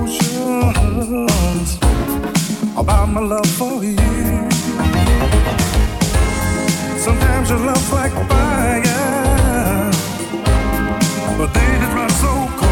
emotions about my love for you. Sometimes your love's like fire, but then it runs so cold.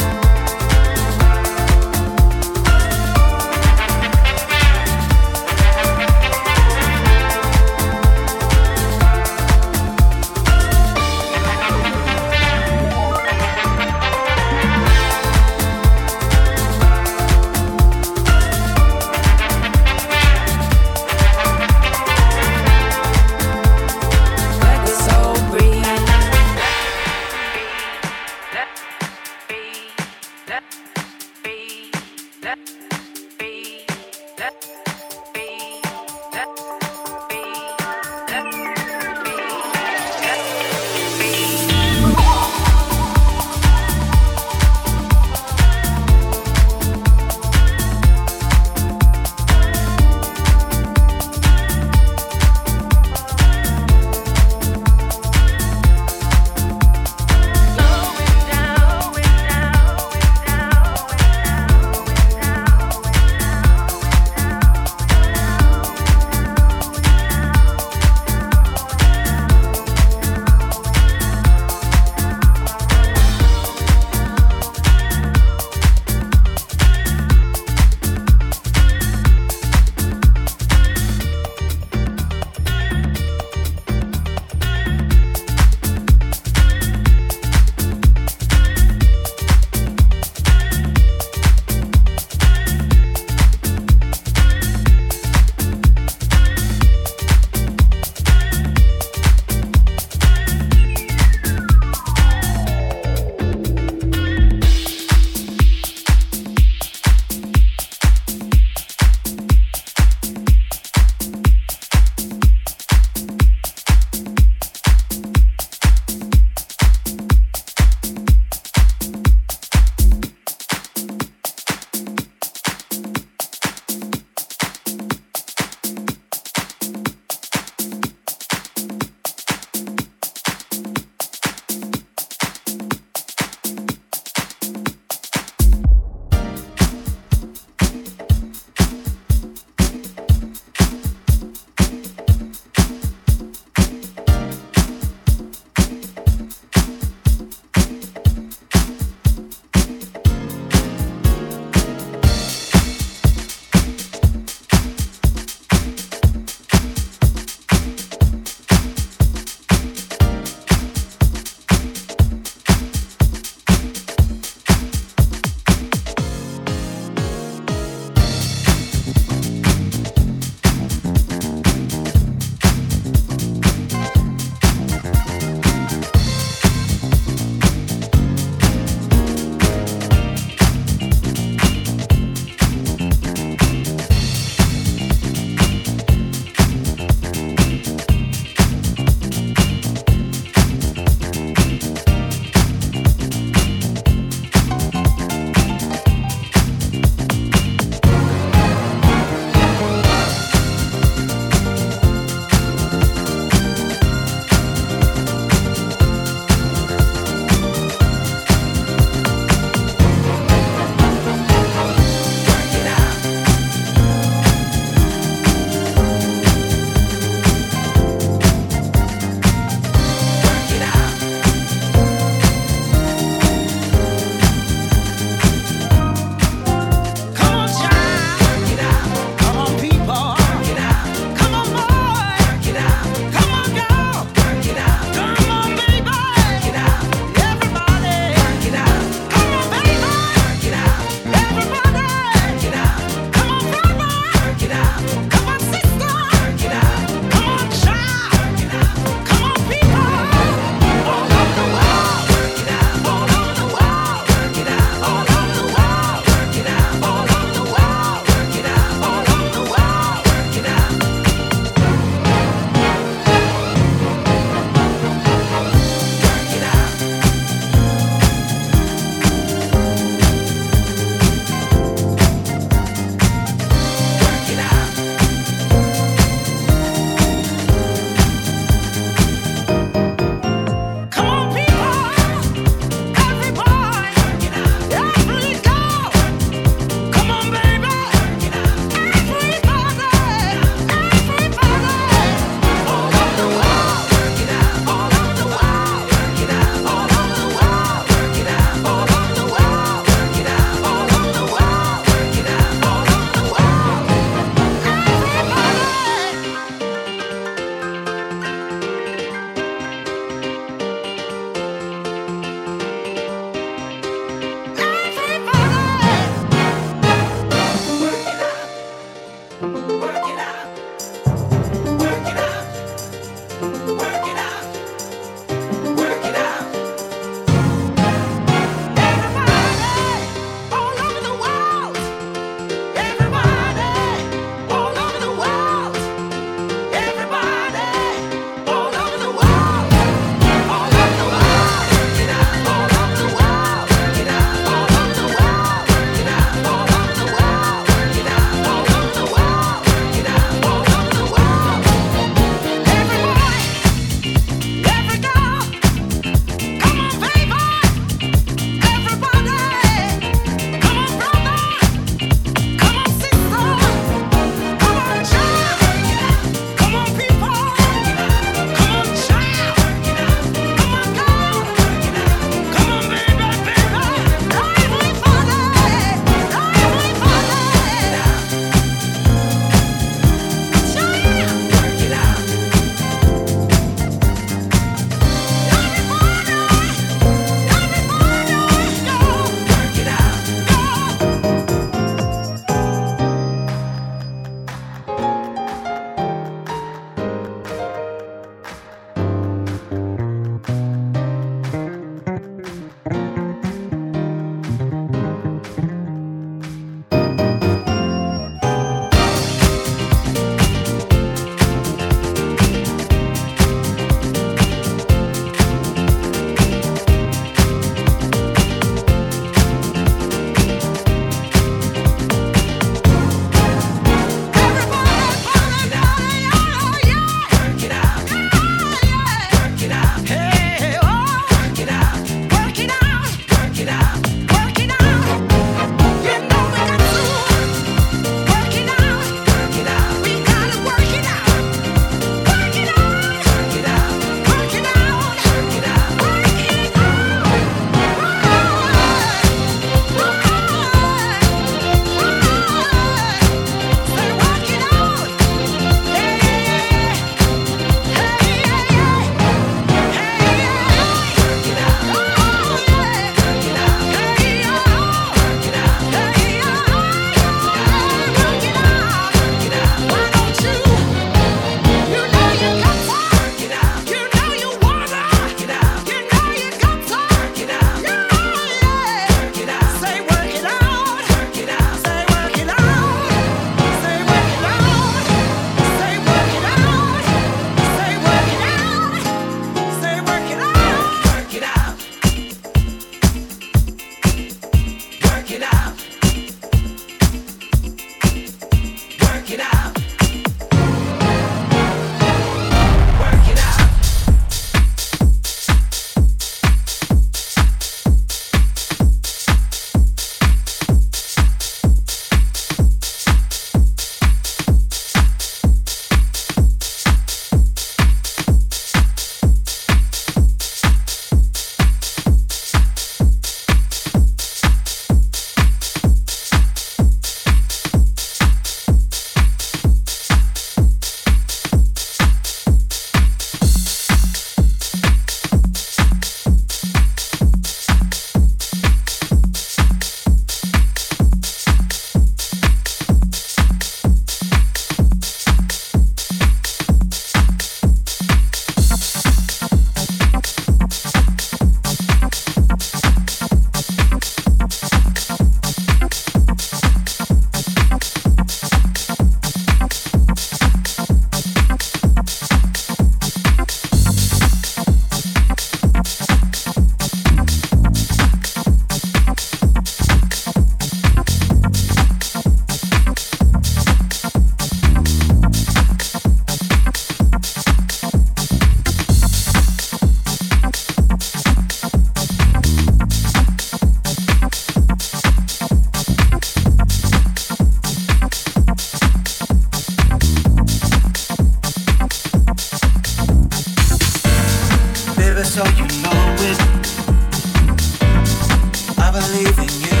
believe in you.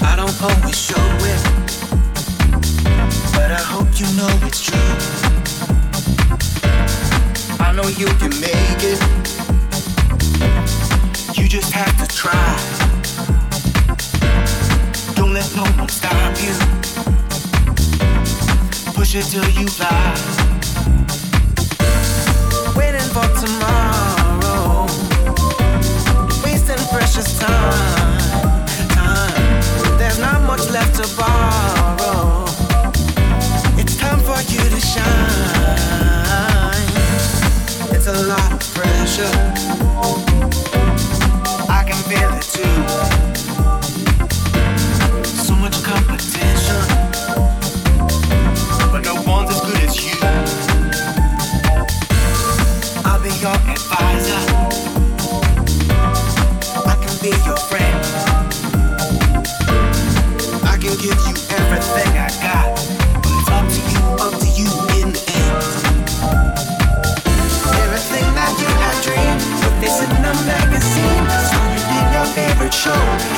I don't always show it, but I hope you know it's true. I know you can make it. You just have to try. Don't let no one stop you. Push it till you fly. Waiting for tomorrow. much left to borrow. It's time for you to shine. It's a lot of pressure. show.